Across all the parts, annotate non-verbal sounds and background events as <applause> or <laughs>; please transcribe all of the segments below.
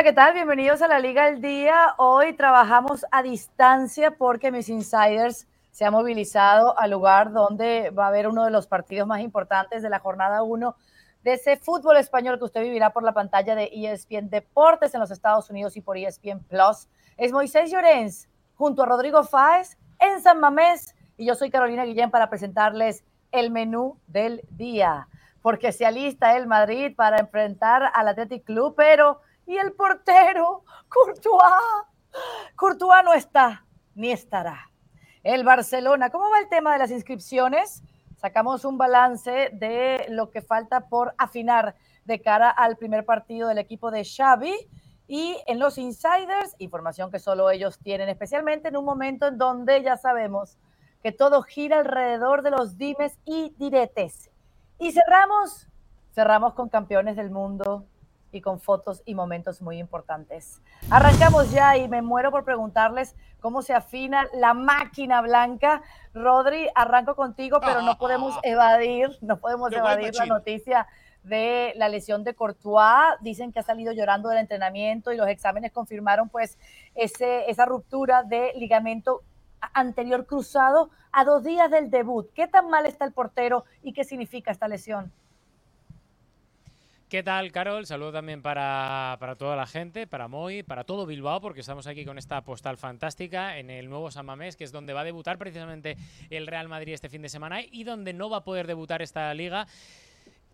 Hola, ¿qué tal? Bienvenidos a la Liga del Día. Hoy trabajamos a distancia porque mis insiders se han movilizado al lugar donde va a haber uno de los partidos más importantes de la jornada 1 de ese fútbol español que usted vivirá por la pantalla de ESPN Deportes en los Estados Unidos y por ESPN Plus. Es Moisés Llorens junto a Rodrigo Fáez en San Mamés y yo soy Carolina Guillén para presentarles el menú del día, porque se alista el Madrid para enfrentar al Athletic Club, pero ¿y el portero? Courtois. Courtois no está, ni estará. El Barcelona, ¿cómo va el tema de las inscripciones? Sacamos un balance de lo que falta por afinar de cara al primer partido del equipo de Xavi y en los insiders, información que solo ellos tienen, especialmente en un momento en donde ya sabemos que todo gira alrededor de los dimes y diretes. Y cerramos, cerramos con campeones del mundo y con fotos y momentos muy importantes. Arrancamos ya y me muero por preguntarles cómo se afina la máquina blanca. Rodri, arranco contigo, pero no podemos evadir, no podemos evadir la noticia de la lesión de Courtois. Dicen que ha salido llorando del entrenamiento y los exámenes confirmaron pues ese, esa ruptura de ligamento anterior cruzado a dos días del debut. ¿Qué tan mal está el portero y qué significa esta lesión? ¿Qué tal, Carol? Saludo también para, para, toda la gente, para Moy, para todo Bilbao, porque estamos aquí con esta postal fantástica en el nuevo San Mamés, que es donde va a debutar precisamente el Real Madrid este fin de semana y donde no va a poder debutar esta liga.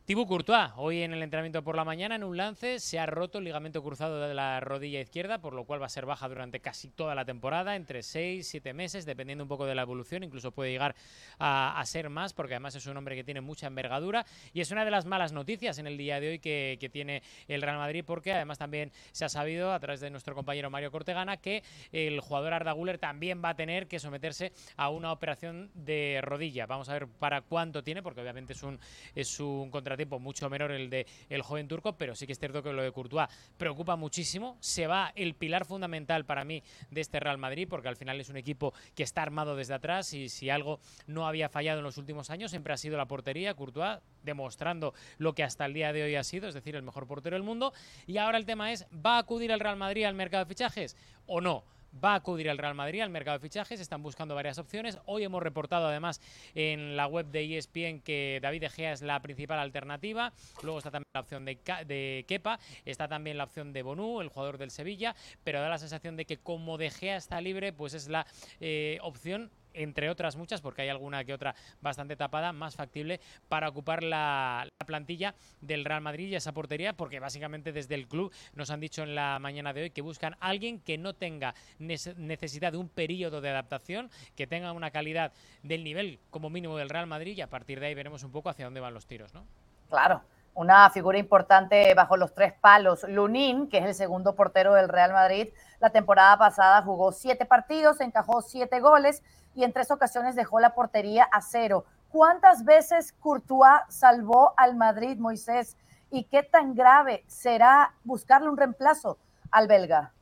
Thibaut Courtois, hoy en el entrenamiento por la mañana, en un lance, se ha roto el ligamento cruzado de la rodilla izquierda, por lo cual va a ser baja durante casi toda la temporada, entre 6 7 meses, dependiendo un poco de la evolución, incluso puede llegar a, ser más, porque además es un hombre que tiene mucha envergadura, y es una de las malas noticias en el día de hoy que, tiene el Real Madrid, porque además también se ha sabido, a través de nuestro compañero Mario Cortegana, que el jugador Arda Guller también va a tener que someterse a una operación de rodilla. Vamos a ver para cuánto tiene, porque obviamente es un, es un contrato tiempo mucho menor el de el joven turco, pero sí que es cierto que lo de Courtois preocupa muchísimo. Se va el pilar fundamental para mí de este Real Madrid, porque al final es un equipo que está armado desde atrás y si algo no había fallado en los últimos años, siempre ha sido la portería. Courtois demostrando lo que hasta el día de hoy ha sido, es decir, el mejor portero del mundo. Y ahora el tema es, ¿va a acudir el Real Madrid al mercado de fichajes o no? Va a acudir al Real Madrid al mercado de fichajes. Están buscando varias opciones. Hoy hemos reportado además en la web de ESPN que David De Gea es la principal alternativa. Luego está también la opción de, de Kepa. Está también la opción de Bonú, el jugador del Sevilla. Pero da la sensación de que como De Gea está libre, pues es la eh, opción entre otras muchas, porque hay alguna que otra bastante tapada, más factible para ocupar la, plantilla del Real Madrid y esa portería, porque básicamente desde el club nos han dicho en la mañana de hoy que buscan alguien que no tenga necesidad de un periodo de adaptación, que tenga una calidad del nivel como mínimo del Real Madrid y a partir de ahí veremos un poco hacia dónde van los tiros, ¿no? Claro, una figura importante bajo los tres palos. Lunín, que es el segundo portero del Real Madrid, la temporada pasada jugó siete partidos, encajó siete goles y en tres ocasiones dejó la portería a cero. ¿Cuántas veces Courtois salvó al Madrid, Moisés? ¿Y qué tan grave será buscarle un reemplazo al belga?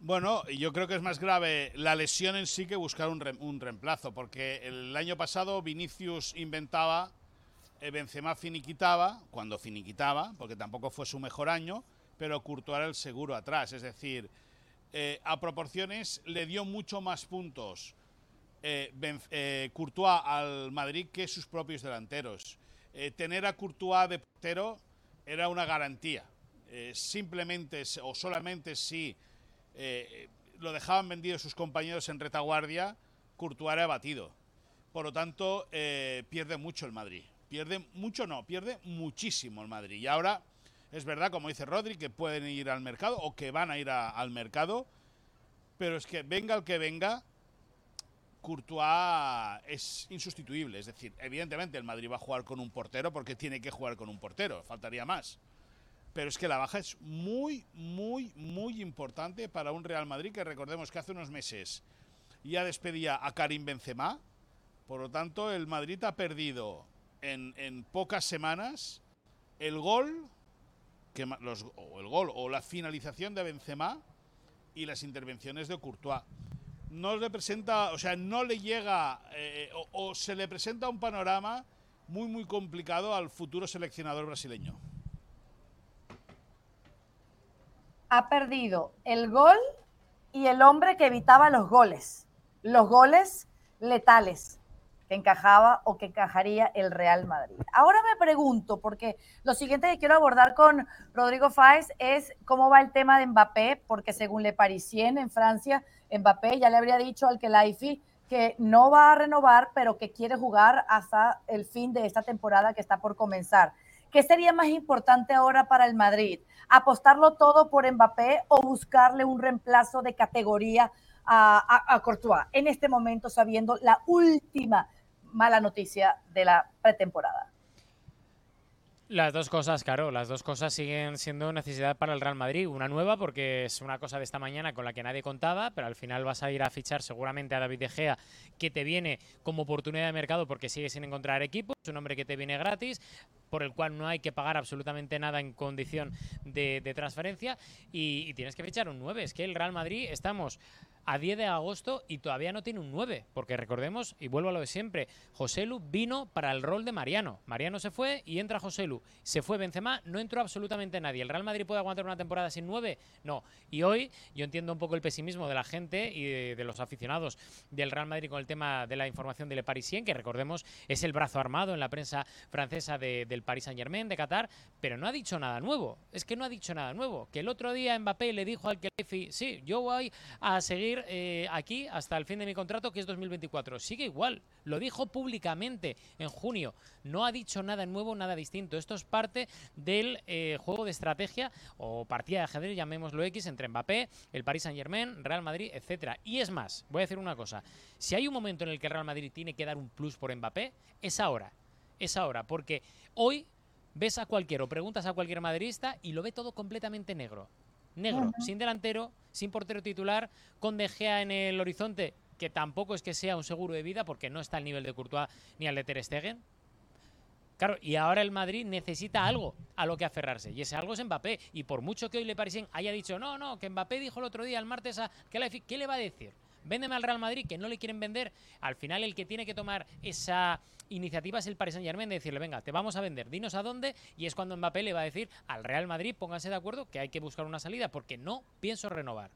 Bueno, yo creo que es más grave la lesión en sí que buscar un, un reemplazo, porque el año pasado Vinicius inventaba Benzema finiquitaba, cuando finiquitaba, porque tampoco fue su mejor año, pero Courtois era el seguro atrás. Es decir, eh, a proporciones le dio mucho más puntos eh, Courtois al Madrid que sus propios delanteros. tener a Courtois de portero era una garantía. simplemente o solamente si lo dejaban vendido sus compañeros en retaguardia, Courtois era batido. Por lo tanto, pierde mucho el Madrid. Pierde mucho, no, pierde muchísimo el Madrid. Y ahora es verdad, como dice Rodri, que pueden ir al mercado o que van a ir al mercado. Pero es que venga el que venga, Courtois es insustituible. Es decir, evidentemente el Madrid va a jugar con un portero porque tiene que jugar con un portero, faltaría más. Pero es que la baja es muy, muy, muy importante para un Real Madrid que recordemos que hace unos meses ya despedía a Karim Benzema. Por lo tanto, el Madrid ha perdido en, pocas semanas el gol, que los, o el gol o la finalización de Benzema y las intervenciones de Courtois. No le presenta, o sea, no le llega eh, o, se le presenta un panorama muy muy complicado al futuro seleccionador brasileño. ha perdido el gol y el hombre que evitaba los goles. Los goles letales que encajaba o que encajaría el Real Madrid. Ahora me pregunto, porque lo siguiente que quiero abordar con Rodrigo Fáez es cómo va el tema de Mbappé, porque según Le Parisien en Francia, Mbappé ya le habría dicho al Kelaifi que no va a renovar, pero que quiere jugar hasta el fin de esta temporada que está por comenzar. ¿Qué sería más importante ahora para el Madrid? ¿Apostarlo todo por Mbappé o buscarle un reemplazo de categoría a, a, Courtois en este momento, sabiendo la última mala noticia de la pretemporada? Las dos cosas, claro, las dos cosas siguen siendo necesidad para el Real Madrid. Una nueva porque es una cosa de esta mañana con la que nadie contaba, pero al final vas a ir a fichar seguramente a David De Gea, que te viene como oportunidad de mercado porque sigue sin encontrar equipo. Es un hombre que te viene gratis, por el cual no hay que pagar absolutamente nada en condición de, transferencia y, y, tienes que fichar un 9. Es que el Real Madrid estamos a 10 de agosto y todavía no tiene un 9, porque recordemos, y vuelvo a lo de siempre, José Lu vino para el rol de Mariano. Mariano se fue y entra José Lu. Se fue Benzema, no entró absolutamente nadie. ¿El Real Madrid puede aguantar una temporada sin 9? No. Y hoy yo entiendo un poco el pesimismo de la gente y de, los aficionados del Real Madrid con el tema de la información de Le Parisien, que recordemos es el brazo armado en la prensa francesa del Paris Saint Germain, de Qatar, pero no ha dicho nada nuevo. Es que no ha dicho nada nuevo. Que el otro día Mbappé le dijo al que sí, yo voy a seguir eh, aquí hasta el fin de mi contrato, que es 2024. Sigue igual, lo dijo públicamente en junio. No ha dicho nada nuevo, nada distinto. Esto es parte del eh, juego de estrategia o partida de ajedrez, llamémoslo X, entre Mbappé, el Paris Saint Germain, Real Madrid, etcétera. Y es más, voy a decir una cosa. Si hay un momento en el que Real Madrid tiene que dar un plus por Mbappé, es ahora. Es ahora, porque hoy ves a cualquiera o preguntas a cualquier madridista y lo ve todo completamente negro negro, sin delantero, sin portero titular, con De Gea en el horizonte, que tampoco es que sea un seguro de vida porque no está al nivel de Courtois ni al de Ter Stegen. Claro, y ahora el Madrid necesita algo a lo que aferrarse. Y ese algo es Mbappé. Y por mucho que hoy Le Parisien haya dicho, no, no, que Mbappé dijo el otro día, el martes, a ¿qué le va a decir? Véndeme al Real Madrid, que no le quieren vender. Al final el que tiene que tomar esa iniciativa es el Paris Saint Germain de decirle, venga, te vamos a vender, dinos a dónde. Y es cuando Mbappé le va a decir al Real Madrid, pónganse de acuerdo que hay que buscar una salida porque no pienso renovar.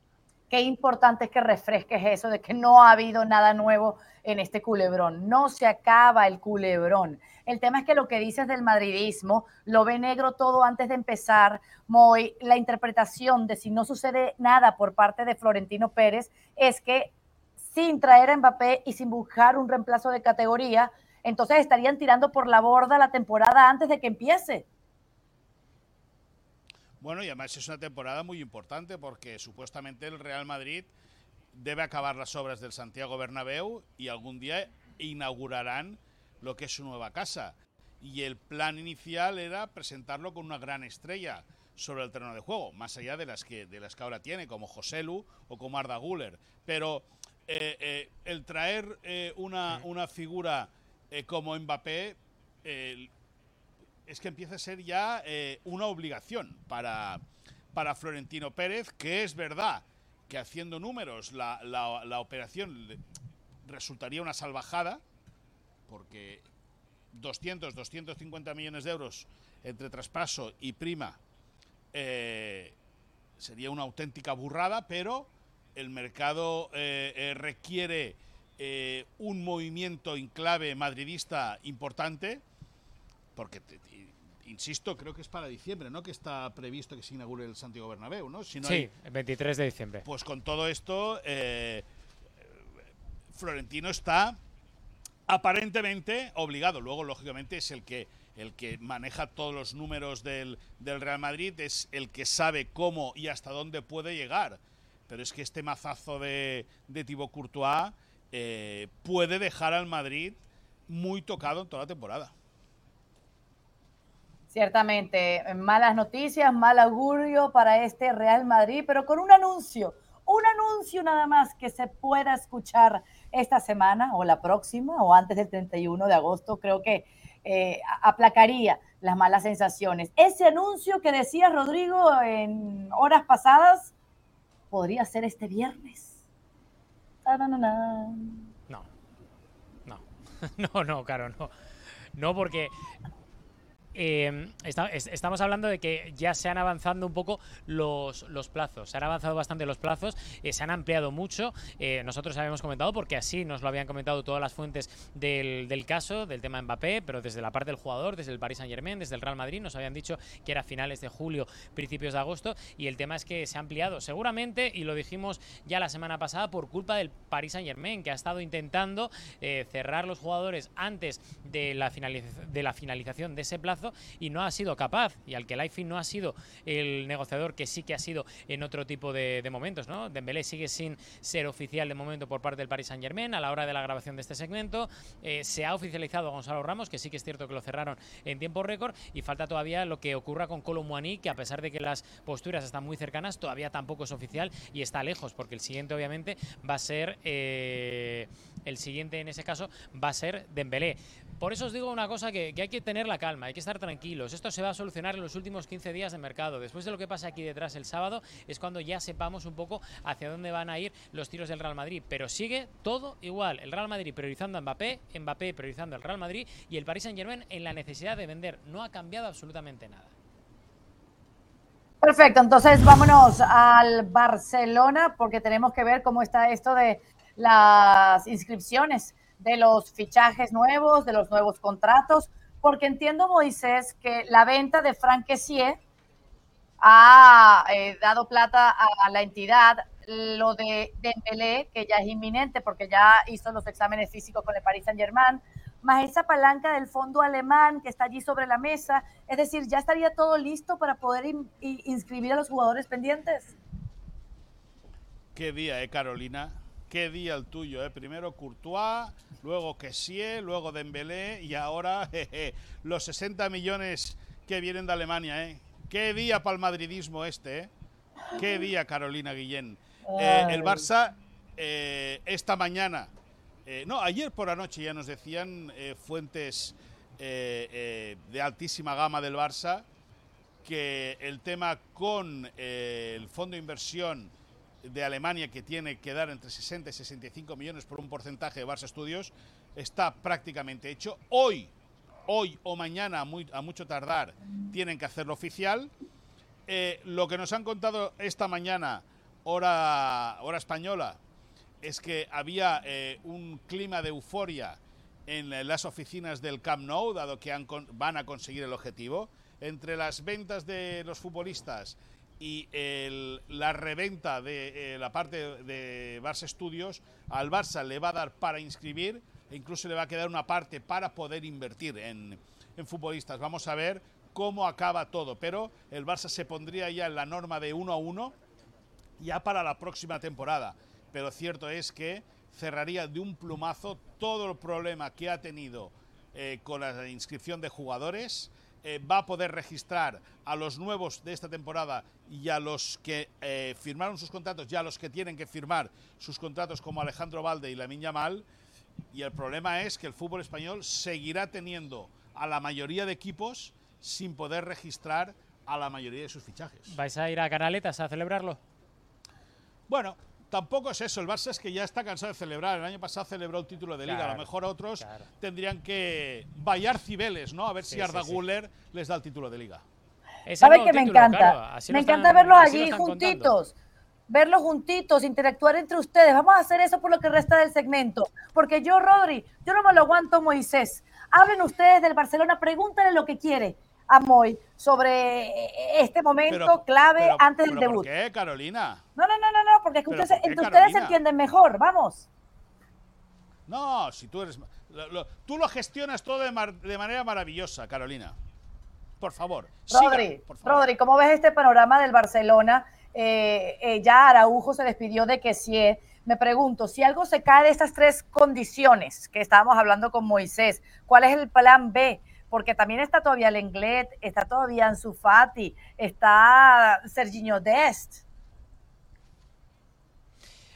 Qué importante es que refresques eso de que no ha habido nada nuevo en este culebrón. No se acaba el culebrón. El tema es que lo que dices del madridismo lo ve negro todo antes de empezar. Moy, la interpretación de si no sucede nada por parte de Florentino Pérez es que sin traer a Mbappé y sin buscar un reemplazo de categoría, entonces estarían tirando por la borda la temporada antes de que empiece. Bueno, y además es una temporada muy importante porque supuestamente el Real Madrid debe acabar las obras del Santiago Bernabéu y algún día inaugurarán lo que es su nueva casa. Y el plan inicial era presentarlo con una gran estrella sobre el terreno de juego, más allá de las que, de las que ahora tiene, como José Lu o como Arda Guller. Pero eh, eh, el traer eh, una, una, figura como Mbappé es que empieza a ser ya una obligación para, para Florentino Pérez, que es verdad que haciendo números la, la, operación resultaría una salvajada, porque 200, 250 millones de euros entre traspaso y prima sería una auténtica burrada, pero el mercado eh, requiere un movimiento en clave madridista importante porque insisto, creo que es para diciembre, ¿no? Que está previsto que se inaugure el Santiago Bernabéu, ¿no? sí, el 23 de diciembre. Pues con todo esto, eh, Florentino está aparentemente obligado. Luego, lógicamente, es el que el que maneja todos los números del, Real Madrid, es el que sabe cómo y hasta dónde puede llegar. Pero es que este mazazo de, de Thibaut Courtois eh, puede dejar al Madrid muy tocado en toda la temporada. Ciertamente, malas noticias, mal augurio para este Real Madrid, pero con un anuncio, un anuncio nada más que se pueda escuchar esta semana o la próxima o antes del 31 de agosto, creo que eh, aplacaría las malas sensaciones. Ese anuncio que decía Rodrigo en horas pasadas podría ser este viernes. No, no, <laughs> no, no, claro, no. No, porque eh, estamos hablando de que ya se han avanzado un poco los, los plazos, se han avanzado bastante los plazos, eh, se han ampliado mucho, eh, nosotros habíamos comentado porque así nos lo habían comentado todas las fuentes del, del, caso, del tema Mbappé, pero desde la parte del jugador, desde el Paris Saint Germain, desde el Real Madrid, nos habían dicho que era finales de julio, principios de agosto, y el tema es que se ha ampliado. Seguramente, y lo dijimos ya la semana pasada, por culpa del Paris Saint Germain, que ha estado intentando cerrar los jugadores antes de la, de la finalización de ese plazo y no ha sido capaz. Y al que Leifin no ha sido el negociador que sí que ha sido en otro tipo de, momentos. ¿no? Dembélé sigue sin ser oficial de momento por parte del Paris Saint Germain a la hora de la grabación de este segmento. Eh, se ha oficializado a Gonzalo Ramos, que sí que es cierto que lo cerraron en tiempo récord. Y falta todavía lo que ocurra con Colo que a pesar de que las posturas están muy cercanas, todavía tampoco es oficial y está lejos, porque el siguiente obviamente va a ser... Eh, el siguiente en ese caso va a ser Dembélé. Por eso os digo una cosa que, hay que tener la calma, hay que estar tranquilos. Esto se va a solucionar en los últimos 15 días de mercado. Después de lo que pasa aquí detrás el sábado es cuando ya sepamos un poco hacia dónde van a ir los tiros del Real Madrid. Pero sigue todo igual. El Real Madrid priorizando a Mbappé, Mbappé priorizando al Real Madrid y el Paris Saint Germain en la necesidad de vender. No ha cambiado absolutamente nada. Perfecto, entonces vámonos al Barcelona porque tenemos que ver cómo está esto de las inscripciones de los fichajes nuevos, de los nuevos contratos, porque entiendo, Moisés, que la venta de Frank ha eh, dado plata a, la entidad. Lo de Dembélé, que ya es inminente porque ya hizo los exámenes físicos con el Paris Saint-Germain, más esa palanca del fondo alemán que está allí sobre la mesa. Es decir, ¿ya estaría todo listo para poder inscribir a los jugadores pendientes? Qué día, ¿eh, Carolina? Qué día el tuyo, ¿eh? Primero Courtois, luego Kessie, luego Dembélé y ahora <laughs> los 60 millones que vienen de Alemania, ¿eh? Qué día para el madridismo este, ¿eh? Qué día, Carolina Guillén. Eh, el Barça eh, esta mañana, eh, no, ayer por la noche ya nos decían fuentes de altísima gama del Barça que el tema con el fondo de inversión de Alemania que tiene que dar entre 60 y 65 millones por un porcentaje de Barça Studios está prácticamente hecho. Hoy, hoy o mañana, a mucho tardar, tienen que hacerlo oficial. Eh, lo que nos han contado esta mañana, hora, hora española, es que había eh, un clima de euforia en las oficinas del Camp Nou, dado que van a conseguir el objetivo. Entre las ventas de los futbolistas y la reventa de eh, la parte de Barça Studios al Barça le va a dar para inscribir e incluso le va a quedar una parte para poder invertir en, futbolistas. Vamos a ver cómo acaba todo, pero el Barça se pondría ya en la norma de 1 a 1 ya para la próxima temporada. Pero cierto es que cerraría de un plumazo todo el problema que ha tenido eh, con la inscripción de jugadores eh, va a poder registrar a los nuevos de esta temporada y a los que eh, firmaron sus contratos y a los que tienen que firmar sus contratos como Alejandro Valde y Lamin Yamal. Y el problema es que el fútbol español seguirá teniendo a la mayoría de equipos sin poder registrar a la mayoría de sus fichajes. ¿Vais a ir a Canaletas a celebrarlo? Bueno, tampoco es eso. El Barça es que ya está cansado de celebrar. El año pasado celebró el título de Liga. a lo mejor otros tendrían que vallar cibeles, ¿no? A ver si Arda Guller les da el título de Liga. ¿Sabe que me encanta? me encanta verlos allí juntitos. Verlos juntitos, interactuar entre ustedes. Vamos a hacer eso por lo que resta del segmento. Porque yo, Rodri, yo no me lo aguanto, Moisés. Hablen ustedes del Barcelona, pregúntale lo que quiere a Moy sobre este momento clave antes del debut. ¿Por qué, Carolina? No, no, no, no porque es que ustedes, entre ustedes se entienden mejor, vamos. No, si tú eres... tú lo gestionas todo de, manera maravillosa, Carolina. Por favor. Rodri, Rodri, ¿cómo ves este panorama del Barcelona? Eh, eh, ya Araujo se despidió de que si me pregunto, si algo se cae de estas tres condiciones que estábamos hablando con Moisés, ¿cuál es el plan B? porque también está todavía Lenglet, está todavía Ansu Fati, está Serginho Dest.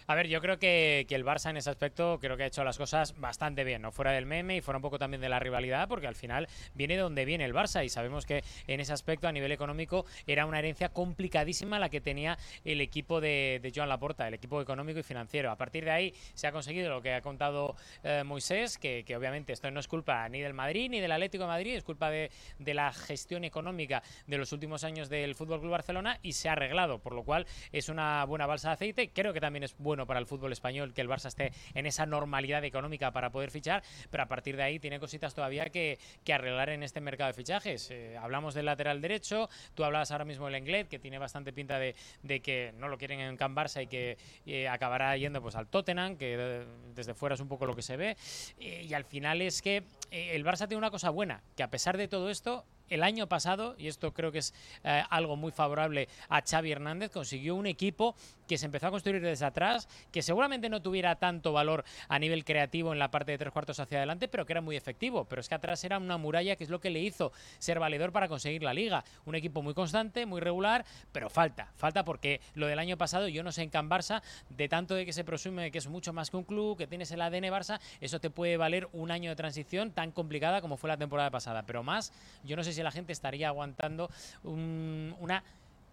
A ver, yo creo que, el Barça en ese aspecto creo que ha hecho las cosas bastante bien, ¿no? Fuera del meme y fuera un poco también de la rivalidad, porque al final viene donde viene el Barça y sabemos que en ese aspecto a nivel económico era una herencia complicadísima la que tenía el equipo de, Joan Laporta, el equipo económico y financiero. A partir de ahí se ha conseguido lo que ha contado eh, Moisés, que, que, obviamente esto no es culpa ni del Madrid ni del Atlético de Madrid, es culpa de, de la gestión económica de los últimos años del Fútbol Club Barcelona y se ha arreglado, por lo cual es una buena balsa de aceite. Creo que también es bueno para el fútbol español que el Barça esté en esa normalidad económica para poder fichar, pero a partir de ahí tiene cositas todavía que, arreglar en este mercado de fichajes. Eh, hablamos del lateral derecho, tú hablabas ahora mismo del Englet, que tiene bastante pinta de, que no lo quieren en Can Barça y que eh, acabará yendo pues al Tottenham, que de, desde fuera es un poco lo que se ve. Eh, y al final es que el Barça tiene una cosa buena, que a pesar de todo esto, el año pasado, y esto creo que es eh, algo muy favorable a Xavi Hernández, consiguió un equipo que se empezó a construir desde atrás, que seguramente no tuviera tanto valor a nivel creativo en la parte de tres cuartos hacia adelante, pero que era muy efectivo. Pero es que atrás era una muralla que es lo que le hizo ser valedor para conseguir la liga. Un equipo muy constante, muy regular, pero falta, falta porque lo del año pasado, yo no sé en Can Barça, de tanto de que se presume que es mucho más que un club, que tienes el ADN Barça, eso te puede valer un año de transición tan complicada como fue la temporada pasada. Pero más, yo no sé si la gente estaría aguantando un, una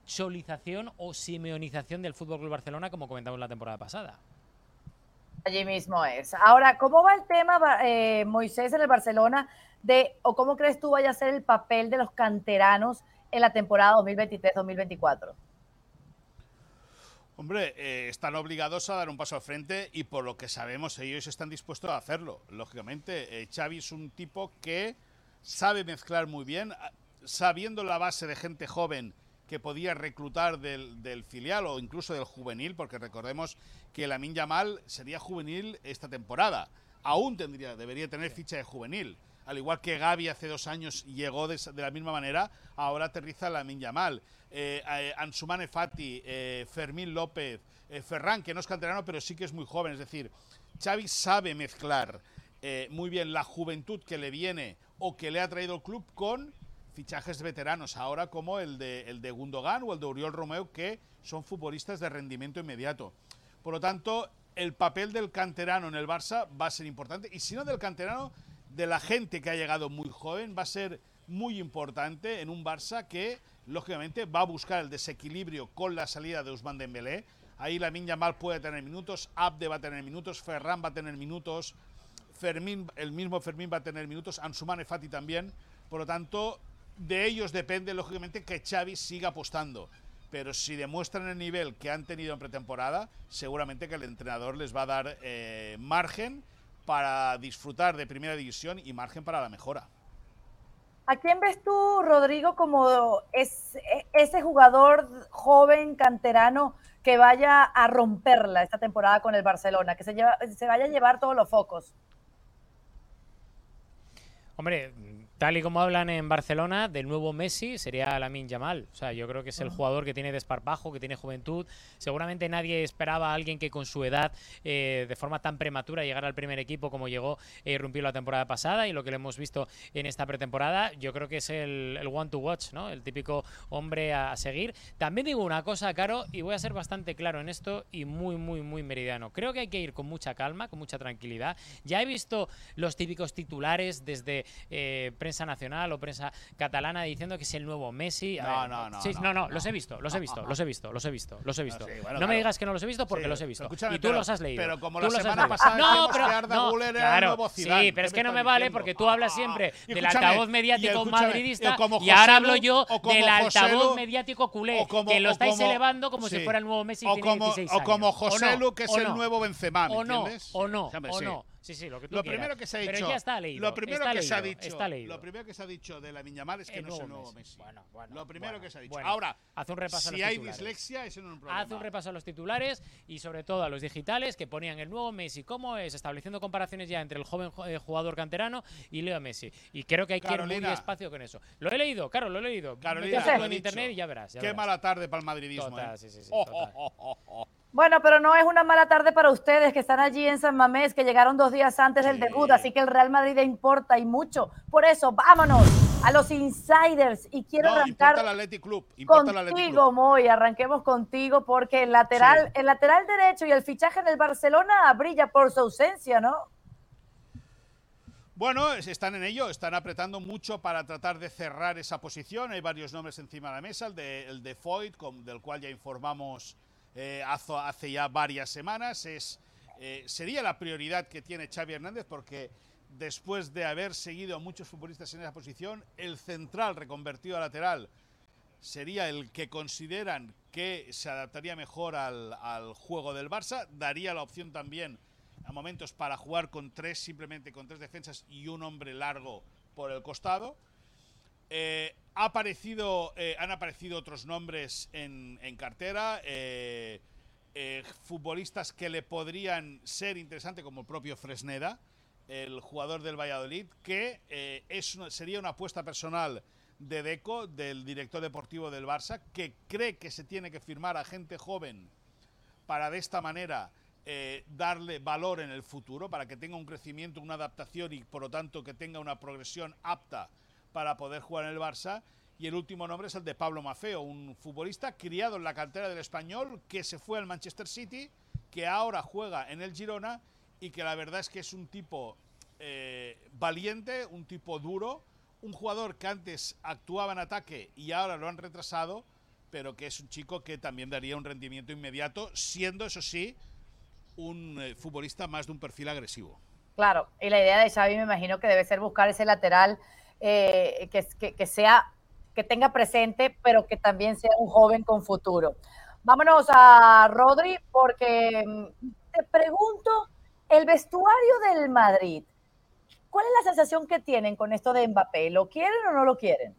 solización o simeonización del Fútbol Club Barcelona, como comentamos la temporada pasada. Allí mismo es. Ahora, ¿cómo va el tema, eh, Moisés, en el Barcelona? De, ¿O cómo crees tú vaya a ser el papel de los canteranos en la temporada 2023-2024? Hombre, eh, están obligados a dar un paso al frente y por lo que sabemos ellos están dispuestos a hacerlo. Lógicamente, eh, Xavi es un tipo que sabe mezclar muy bien, sabiendo la base de gente joven que podía reclutar del, del, filial o incluso del juvenil, porque recordemos que Lamin Yamal sería juvenil esta temporada. Aún tendría, debería tener ficha de juvenil. Al igual que Gaby hace dos años llegó de, de la misma manera, ahora aterriza Lamin Yamal. Eh, eh, Ansumane Fati, eh, Fermín López, eh, Ferran, que no es canterano, pero sí que es muy joven. Es decir, Xavi sabe mezclar eh, muy bien la juventud que le viene o que le ha traído el club con fichajes veteranos, ahora como el de, el de Gundogan o el de Oriol Romeo, que son futbolistas de rendimiento inmediato. Por lo tanto, el papel del canterano en el Barça va a ser importante, y si no del canterano, de la gente que ha llegado muy joven, va a ser muy importante en un Barça que, lógicamente, va a buscar el desequilibrio con la salida de Usman Dembélé. Ahí la Minya Mal puede tener minutos, Abde va a tener minutos, Ferran va a tener minutos, El mismo Fermín va a tener minutos, Ansumane Fati también. Por lo tanto, de ellos depende, lógicamente, que Xavi siga apostando. Pero si demuestran el nivel que han tenido en pretemporada, seguramente que el entrenador les va a dar eh, margen para disfrutar de primera división y margen para la mejora. ¿A quién ves tú, Rodrigo, como es, ese jugador joven, canterano, que vaya a romperla esta temporada con el Barcelona, que se, lleva, se vaya a llevar todos los focos? Hombre, tal y como hablan en Barcelona, del nuevo Messi sería Lamin Yamal. O sea, yo creo que es el jugador que tiene desparpajo, que tiene juventud. Seguramente nadie esperaba a alguien que con su edad, eh, de forma tan prematura, llegara al primer equipo como llegó y eh, rompió la temporada pasada. Y lo que le hemos visto en esta pretemporada, yo creo que es el, el one to watch, ¿no? El típico hombre a, a, seguir. También digo una cosa, Caro, y voy a ser bastante claro en esto y muy, muy, muy meridiano. Creo que hay que ir con mucha calma, con mucha tranquilidad. Ya he visto los típicos titulares desde eh, prensa nacional o prensa catalana diciendo que es el nuevo Messi. No, ver, no, no, sí, no, no, no, los he visto, los he visto, los he visto, los he visto, los he visto. Sí, bueno, no me digas que no los he visto porque sí, los he visto. Y tú pero, los has leído. Pero como la semana pasada no, pero, no, claro, el nuevo Zidane. Sí, pero es que no me vale porque tú hablas Ah, siempre y del altavoz mediático madridista y ahora hablo yo del altavoz mediático culé, que lo estáis elevando como si fuera el nuevo Messi o como, 16 o como años. José. Lu, que es ¿O el nuevo Benzema, ¿me o no, o no, o no. Sí, sí, lo que tú Lo quieras. primero que se ha dicho, Pero ya está leído. lo primero está que se ha dicho, está leído. lo primero que se ha dicho de la Mal es que El no es el nuevo Messi. Messi. Bueno, bueno, lo primero bueno, que se ha dicho. Ahora, Haz un repaso a si los hay titulares. dislexia, es un problema. Haz un repaso a los titulares y sobre todo a los digitales que ponían el nuevo Messi cómo es, estableciendo comparaciones ya entre el joven eh, jugador canterano y Leo Messi. Y creo que hay que ir muy despacio con eso. Lo he leído, claro, lo he leído. Carolina, lo en internet y ya verás. ya Qué verás. mala tarde para el madridismo. Total, ¿eh? sí, sí, sí, Oh, total. Bueno, pero no es una mala tarde para ustedes que están allí en San Mamés, que llegaron dos días antes del debut, así que el Real Madrid importa y mucho. Por eso, vámonos a los insiders y quiero no, arrancar el Club. contigo, Moy. Arranquemos contigo porque el lateral, el lateral derecho y el fichaje en el Barcelona brilla por su ausencia, ¿no? Bueno, están en ello, están apretando mucho para tratar de cerrar esa posición. Hay varios nombres encima de la mesa, el de, el de Foyt, del cual ya informamos eh, hace, ya varias semanas. Es, eh, sería la prioridad que tiene Xavi Hernández porque después de haber seguido a muchos futbolistas en esa posición, el central reconvertido a lateral sería el que consideran que se adaptaría mejor al, juego del Barça. Daría la opción también a momentos para jugar con tres, simplemente con tres defensas y un hombre largo por el costado. Eh, ha aparecido, eh, han aparecido otros nombres en, cartera, eh, futbolistas que le podrían ser interesantes, como el propio Fresneda, el jugador del Valladolid, que es sería una apuesta personal de Deco, del director deportivo del Barça, que cree que se tiene que firmar a gente joven para de esta manera darle valor en el futuro, para que tenga un crecimiento, una adaptación y por lo tanto que tenga una progresión apta para poder jugar en el Barça. Y el último nombre es el de Pablo Mafeo, un futbolista criado en la cantera del español que se fue al Manchester City, que ahora juega en el Girona y que la verdad es que es un tipo eh, valiente, un tipo duro, un jugador que antes actuaba en ataque y ahora lo han retrasado, pero que es un chico que también daría un rendimiento inmediato, siendo eso sí un eh, futbolista más de un perfil agresivo. Claro, y la idea de Xavi me imagino que debe ser buscar ese lateral eh, que, que, sea, que tenga presente, pero que también sea un joven con futuro. Vámonos a Rodri, porque mm, te pregunto, el vestuario del Madrid, ¿cuál es la sensación que tienen con esto de Mbappé? ¿Lo quieren o no lo quieren?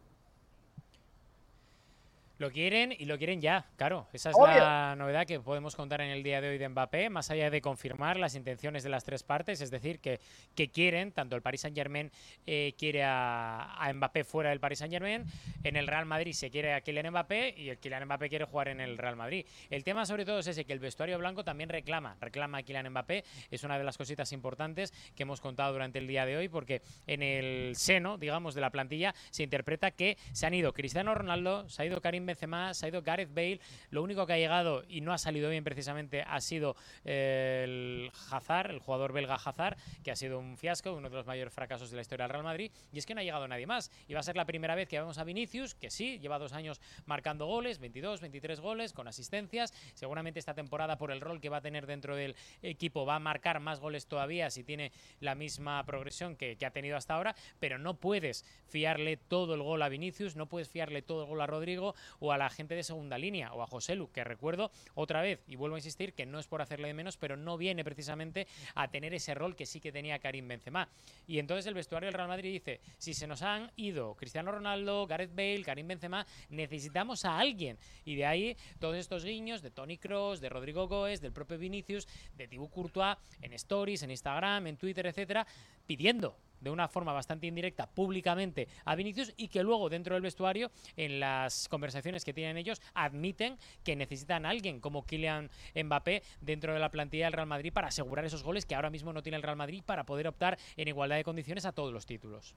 Lo quieren y lo quieren ya, claro. Esa es la novedad que podemos contar en el día de hoy de Mbappé, más allá de confirmar las intenciones de las tres partes, es decir, que, que quieren, tanto el Paris Saint Germain eh, quiere a, a, Mbappé fuera del Paris Saint Germain, en el Real Madrid se quiere a Kylian Mbappé y el Kylian Mbappé quiere jugar en el Real Madrid. El tema sobre todo es ese, que el vestuario blanco también reclama, reclama a Kylian Mbappé, es una de las cositas importantes que hemos contado durante el día de hoy, porque en el seno, digamos, de la plantilla se interpreta que se han ido Cristiano Ronaldo, se ha ido Karim Benzema, se ha ido Gareth Bale. Lo único que ha llegado y no ha salido bien precisamente ha sido eh, el Hazard, el jugador belga Hazard, que ha sido un fiasco, uno de los mayores fracasos de la historia del Real Madrid. Y es que no ha llegado nadie más. Y va a ser la primera vez que vemos a Vinicius, que sí, lleva dos años marcando goles, 22, 23 goles, con asistencias. Seguramente esta temporada, por el rol que va a tener dentro del equipo, va a marcar más goles todavía si tiene la misma progresión que ha tenido hasta ahora. Pero no puedes fiarle todo el gol a Vinicius, no puedes fiarle todo el gol a Rodrigo o a la gente de segunda línea, o a José Lu, que recuerdo otra vez, y vuelvo a insistir, que no es por hacerle de menos, pero no viene precisamente a tener ese rol que sí que tenía Karim Benzema. Y entonces el vestuario del Real Madrid dice, si se nos han ido Cristiano Ronaldo, Gareth Bale, Karim Benzema, necesitamos a alguien. Y de ahí todos estos guiños de Tony Cross, de Rodrigo Goes, del propio Vinicius, de Thibaut Courtois, en stories, en Instagram, en Twitter, etcétera, pidiendo de una forma bastante indirecta públicamente a Vinicius y que luego dentro del vestuario, en las conversaciones que tienen ellos, admiten que necesitan a alguien como Kylian Mbappé dentro de la plantilla del Real Madrid para asegurar esos goles que ahora mismo no tiene el Real Madrid para poder optar en igualdad de condiciones a todos los títulos.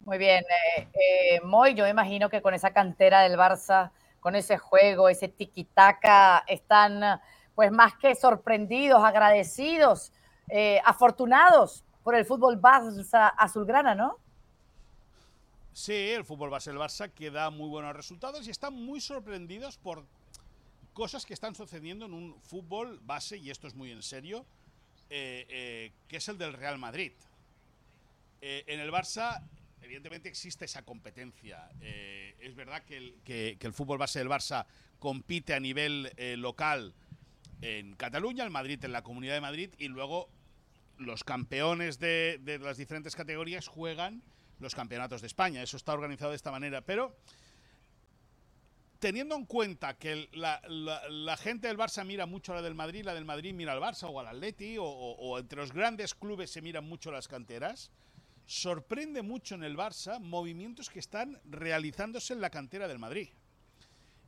Muy bien, eh, eh, Moy, yo imagino que con esa cantera del Barça, con ese juego, ese tiki-taka, están pues más que sorprendidos, agradecidos, eh, afortunados por el fútbol Barça azulgrana, ¿no? Sí, el fútbol base del Barça que da muy buenos resultados y están muy sorprendidos por cosas que están sucediendo en un fútbol base, y esto es muy en serio, eh, eh, que es el del Real Madrid. Eh, en el Barça, evidentemente, existe esa competencia. es verdad que el, que el, fútbol base del Barça compite a nivel local en Cataluña, el Madrid en la Comunidad de Madrid, y luego los campeones de, las diferentes categorías juegan los campeonatos de España. Eso está organizado de esta manera. Pero teniendo en cuenta que la, gente del Barça mira mucho a la del Madrid, la del Madrid mira al Barça o al Atleti, o, entre los grandes clubes se miran mucho las canteras, sorprende mucho en el Barça movimientos que están realizándose en la cantera del Madrid.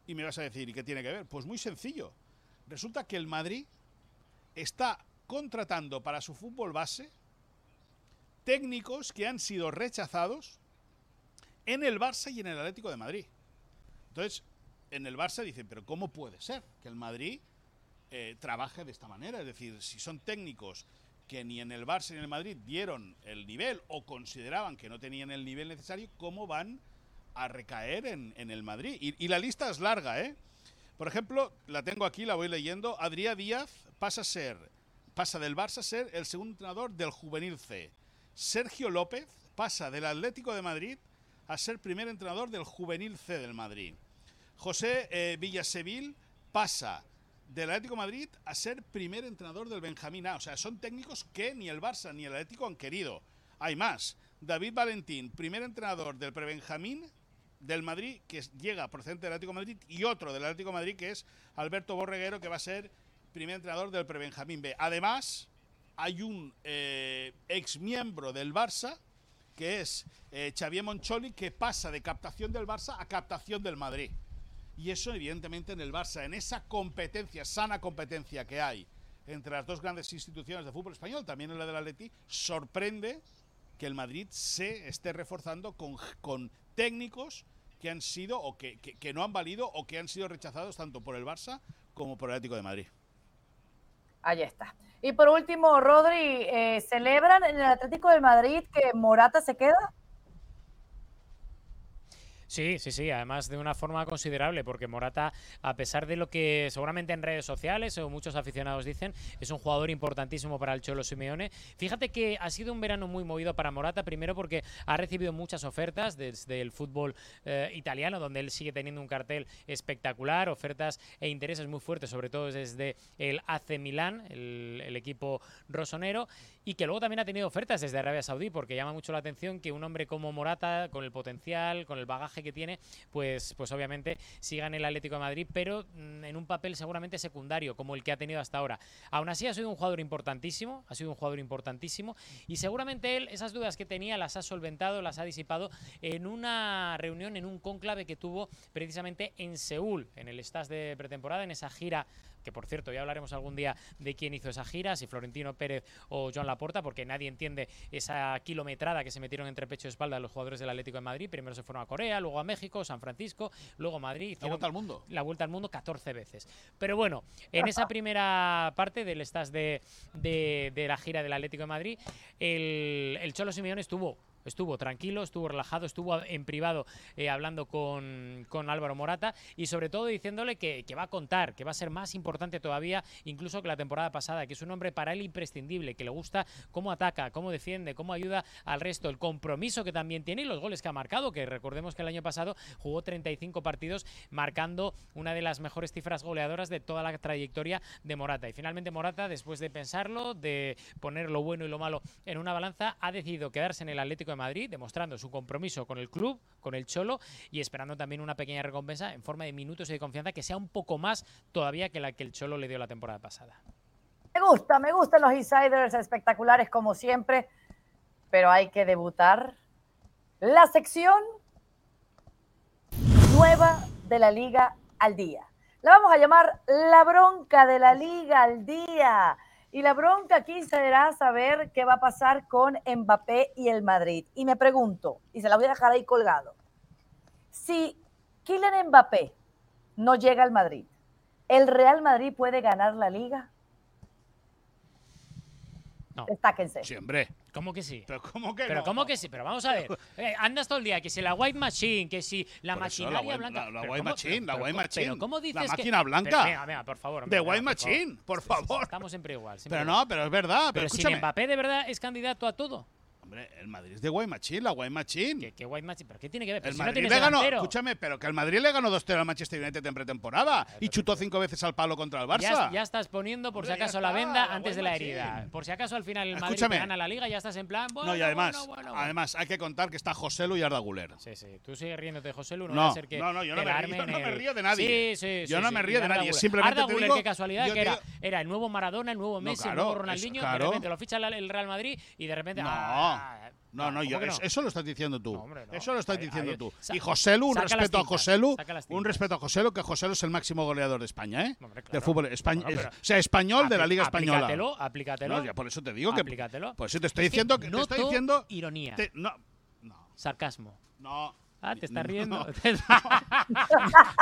Y me vas a decir, ¿y qué tiene que ver? Pues muy sencillo. Resulta que el Madrid está contratando para su fútbol base técnicos que han sido rechazados en el Barça y en el Atlético de Madrid. Entonces, en el Barça dicen, pero ¿cómo puede ser que el Madrid eh, trabaje de esta manera? Es decir, si son técnicos que ni en el Barça ni en el Madrid dieron el nivel o consideraban que no tenían el nivel necesario, ¿cómo van a recaer en, en el Madrid? Y, y la lista es larga, ¿eh? Por ejemplo, la tengo aquí, la voy leyendo. Adrián Díaz pasa a ser, pasa del Barça a ser el segundo entrenador del Juvenil C. Sergio López pasa del Atlético de Madrid a ser primer entrenador del Juvenil C del Madrid. José eh, Villasevil pasa del Atlético Madrid a ser primer entrenador del Benjamín A. O sea, son técnicos que ni el Barça ni el Atlético han querido. Hay más. David Valentín, primer entrenador del Prebenjamín del Madrid, que llega procedente del Atlético Madrid, y otro del Atlético Madrid, que es Alberto Borreguero, que va a ser primer entrenador del Prebenjamín B. Además, hay un eh, ex miembro del Barça, que es eh, Xavier Moncholi, que pasa de captación del Barça a captación del Madrid. Y eso, evidentemente, en el Barça, en esa competencia, sana competencia que hay entre las dos grandes instituciones de fútbol español, también en la del Atleti, sorprende que el Madrid se esté reforzando con técnicos que han sido o que, no han valido o que han sido rechazados tanto por el Barça como por el Atlético de Madrid. Ahí está. Y por último, Rodri, eh, ¿celebran en el Atlético de Madrid que Morata se queda? Sí, sí, sí, además de una forma considerable, porque Morata, a pesar de lo que seguramente en redes sociales o muchos aficionados dicen, es un jugador importantísimo para el Cholo Simeone. Fíjate que ha sido un verano muy movido para Morata, primero porque ha recibido muchas ofertas desde el fútbol eh, italiano, donde él sigue teniendo un cartel espectacular, ofertas e intereses muy fuertes, sobre todo desde el AC Milán, el, el equipo rosonero, y que luego también ha tenido ofertas desde Arabia Saudí, porque llama mucho la atención que un hombre como Morata, con el potencial, con el bagaje que tiene, pues, pues obviamente siga en el Atlético de Madrid, pero mm, en un papel seguramente secundario, como el que ha tenido hasta ahora. Aún así ha sido un jugador importantísimo, ha sido un jugador importantísimo, y seguramente él esas dudas que tenía las ha solventado, las ha disipado en una reunión, en un cónclave que tuvo precisamente en Seúl, en el Stas de pretemporada, en esa gira que por cierto ya hablaremos algún día de quién hizo esa gira, si Florentino Pérez o Joan Laporta, porque nadie entiende esa kilometrada que se metieron entre pecho y espalda los jugadores del Atlético de Madrid. Primero se fueron a Corea, luego a México, San Francisco, luego a Madrid. La vuelta al mundo. La vuelta al mundo 14 veces. Pero bueno, en esa <laughs> primera parte del estás de, de, de la gira del Atlético de Madrid, el, el Cholo Simeone estuvo estuvo tranquilo, estuvo relajado, estuvo en privado eh, hablando con, con, Álvaro Morata y sobre todo diciéndole que, que, va a contar, que va a ser más importante todavía incluso que la temporada pasada, que es un hombre para él imprescindible, que le gusta cómo ataca, cómo defiende, cómo ayuda al resto, el compromiso que también tiene y los goles que ha marcado, que recordemos que el año pasado jugó 35 partidos marcando una de las mejores cifras goleadoras de toda la trayectoria de Morata. Y finalmente Morata, después de pensarlo, de poner lo bueno y lo malo en una balanza, ha decidido quedarse en el Atlético de Madrid, demostrando su compromiso con el club, con el Cholo y esperando también una pequeña recompensa en forma de minutos y de confianza que sea un poco más todavía que la que el Cholo le dio la temporada pasada. Me gusta, me gustan los insiders espectaculares como siempre, pero hay que debutar la sección nueva de la Liga al Día. La vamos a llamar la bronca de la Liga al Día. Y la bronca aquí será saber qué va a pasar con Mbappé y el Madrid. Y me pregunto, y se la voy a dejar ahí colgado, si Kylian Mbappé no llega al Madrid, ¿el Real Madrid puede ganar la liga? No. Destáquense. Sí, hombre. ¿Cómo que sí? Pero ¿cómo que Pero no? ¿cómo que sí? Pero vamos a ver. <laughs> Eh, andas todo el día que si la White Machine, que si la Por eso, maquinaria la White- blanca. la- la White ¿cómo- Machine, la pero White ¿cómo- Machine. Pero ¿cómo dices La que- máquina blanca. Pero venga, venga, por favor. Venga, White por favor. Machine, por sí, sí, favor. Estamos siempre igual. siempre Pero igual. no, pero es verdad. Pero, Pero si escúchame. Mbappé de verdad es candidato a todo. Hombre, el Madrid es de Guay Machín, la Guay Machín. ¿Qué, qué Machine? ¿Pero qué tiene que ver? Pero El si no Madrid le ganó, escúchame, pero que el Madrid le ganó 2-0 al Manchester United en pretemporada y chutó cinco veces al palo contra el Barça. Ya, ya estás poniendo por si Hombre, acaso la venda antes de la herida. Por si acaso al final el Madrid Escúchame. gana la liga, ya estás en plan. Bueno, no, y además, bueno, bueno, bueno. además hay que contar que está José Lu y Arda Güler. Sí, sí. Tú sigues riéndote, José Lu. No, No, va a ser que no, no, yo no me río- yo no me de nadie. Sí, sí, Yo sí, no sí. me río de nadie, simplemente Arda digo- qué casualidad yo que era, era el nuevo Maradona, el nuevo Messi, el nuevo Ronaldinho, de repente lo ficha el, Real Madrid y de repente. No, ah, Ah, No, no, ¿cómo yo, eso, eso lo estás diciendo tú. No, hombre, no. Eso lo estás diciendo tú. Y Joselu, un respeto a Joselu. Un respeto a Joselu, que Joselu es el máximo goleador de España, ¿eh? Hombre, Del claro. fútbol español. O sea, español de la Liga Española. Aplícatelo, aplícatelo. No, ya por eso te digo que. Aplícatelo. Por eso te estoy diciendo que. Te estoy diciendo. ironía. te- no, no, Sarcasmo. no. Ah, te estás No. <laughs> riendo.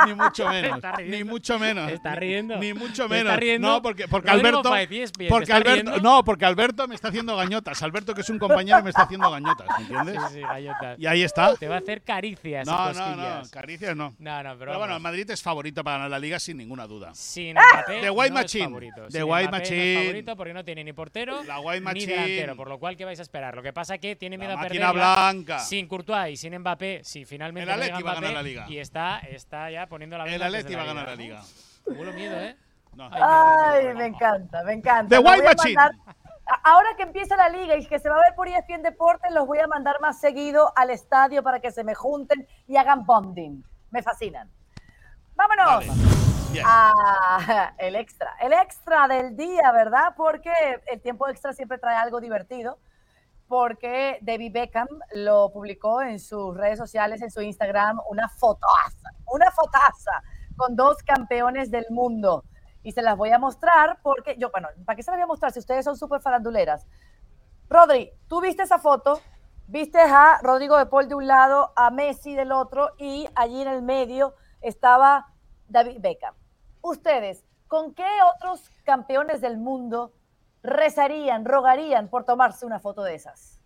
Ni mucho menos. está. Ni mucho menos. Está riendo. Ni mucho Te está menos. riendo. No, porque, porque Rodrigo Alberto. Fáez, ESPN, ¿te porque está Alberto. riendo? No, porque Alberto me está haciendo gañotas. Alberto, que es un compañero, me está haciendo gañotas. ¿me ¿Entiendes? Sí, sí, galletas. Y ahí está. Te va a hacer caricias y No, no, no. Caricias no. No, no, pero, Pero bueno, el Madrid es favorito para ganar la liga sin ninguna duda. Sin Mbappé, <laughs> The White no Machine. Sin White no es Machine. favorito porque no tiene ni portero La White ni Machine. delantero, por lo cual ¿qué vais a esperar? Lo que pasa es que tiene miedo La a máquina perderla blanca. sin Courtois y sin Mbappé, finalmente El Atleti va a ganar la liga. y está, está ya poniendo la El Atleti va a ganar la liga. Hubo miedo, ¿eh? No. Ay, me encanta, me encanta. The White a Machine. mandar- a- Ahora que empieza la liga y que se va a ver por ESPN Deportes, los voy a mandar más seguido al estadio para que se me junten y hagan bonding. Me fascinan. Vámonos. Vale. Bien. Ah, el extra, el extra del día, ¿verdad? Porque el tiempo extra siempre trae algo divertido. Porque David Beckham lo publicó en sus redes sociales, en su Instagram, una fotaza, una fotaza con dos campeones del mundo. Y se las voy a mostrar porque yo, bueno, ¿para qué se las voy a mostrar si ustedes son súper faranduleras? Rodri, tú viste esa foto, viste a Rodrigo de Paul de un lado, a Messi del otro y allí en el medio estaba David Beckham. Ustedes, ¿con qué otros campeones del mundo rezarían, rogarían por tomarse una foto de esas?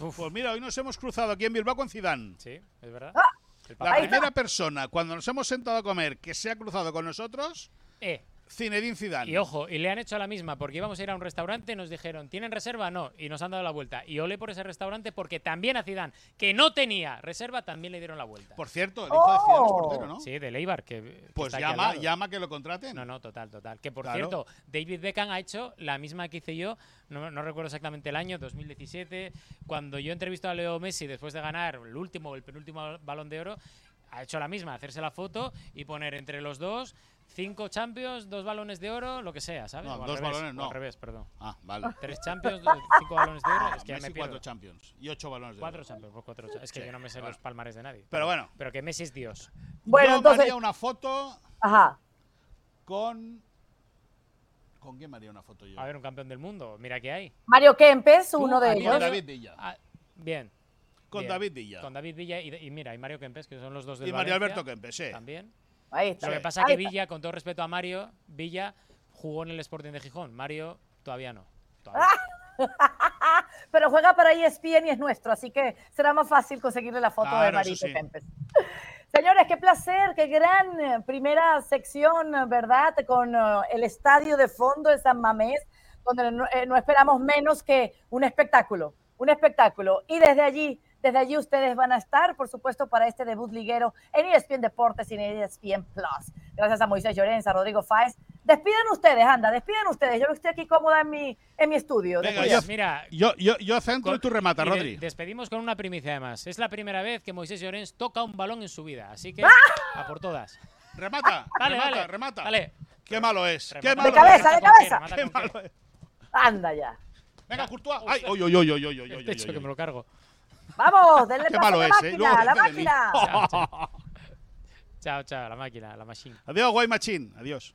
Uf, Pues mira, hoy nos hemos cruzado aquí en Bilbao con Zidane. sí, es verdad. Ah, La primera persona cuando nos hemos sentado a comer que se ha cruzado con nosotros, Eh, Zinedine Zidane. Y ojo, y le han hecho la misma, porque íbamos a ir a un restaurante, nos dijeron, ¿tienen reserva? No, y nos han dado la vuelta. Y ole por ese restaurante, porque también a Zidane, que no tenía reserva, también le dieron la vuelta. Por cierto, el hijo de Zidane es Oh. portero, ¿no? Sí, de Leibar, que, que Pues llama, llama que lo contraten. No, no, total, total. Que por Claro. cierto, David Beckham ha hecho la misma que hice yo, no, no recuerdo exactamente el año, 2017, cuando yo entrevisto a Leo Messi después de ganar el último o el penúltimo balón de oro, ha hecho la misma, hacerse la foto y poner entre los dos cinco Champions, dos balones de oro, lo que sea, ¿sabes? No, O al dos revés, balones no. Al revés, perdón. Ah, vale. Tres Champions, <laughs> cinco balones de oro, es que ya Messi me pierdo. cuatro Champions y ocho balones de Cuatro oro. Champions, pues cuatro Champions. Es que Sí, yo no me sé bueno. los palmares de nadie. Pero bueno. Pero que Messi es Dios. Bueno, Yo entonces- me haría una foto Ajá. con... ¿Con quién me haría una foto yo? A ver, un campeón del mundo, mira que hay. Mario Kempes, uno de con ellos. me- David Villa. Ah, bien. Con bien. David Villa. Con David Villa y, y mira, y Mario Kempes, que son los dos del y Mario Valencia, Alberto Kempes, sí. También. Ahí está. Lo que pasa es que. Villa, con todo respeto a Mario, Villa jugó en el Sporting de Gijón. Mario todavía no. Todavía. <laughs> Pero juega para ESPN y es nuestro, así que será más fácil conseguirle la foto de Claro, Marito eso sí. Kempes. <laughs> Señores, qué placer, qué gran eh, primera sección, eh, ¿verdad? Con eh, el estadio de fondo de San Mamés, donde no, eh, no esperamos menos que un espectáculo, un espectáculo. Y desde allí, desde allí ustedes van a estar, por supuesto, para este debut liguero en ESPN Deportes y en ESPN Plus. Gracias a Moisés Llorenza, a Rodrigo Fáez. Despiden ustedes, anda, despiden ustedes. Yo estoy aquí cómoda en mi, en mi estudio. Venga, yo- Mira, Yo, yo, yo centro y tú remata, Rodri. despedimos con una primicia además. Es la primera vez que Moisés Llorens toca un balón en su vida. Así que, a por todas. Remata, <laughs> Dale, remata, dale. remata. Dale. Qué malo es. Qué Remata malo De cabeza, es. de cabeza. Qué qué. malo es. Anda ya. Venga. Courtois. Ay, oy, oy, oy, oy, oy, oy, El oy, techo oy, que me oy. lo cargo. Vamos, denle Qué paso malo a la es, eh. máquina, Luego la máquina. Chao, chao, la máquina, la machine. Adiós, Guay Machín. Adiós.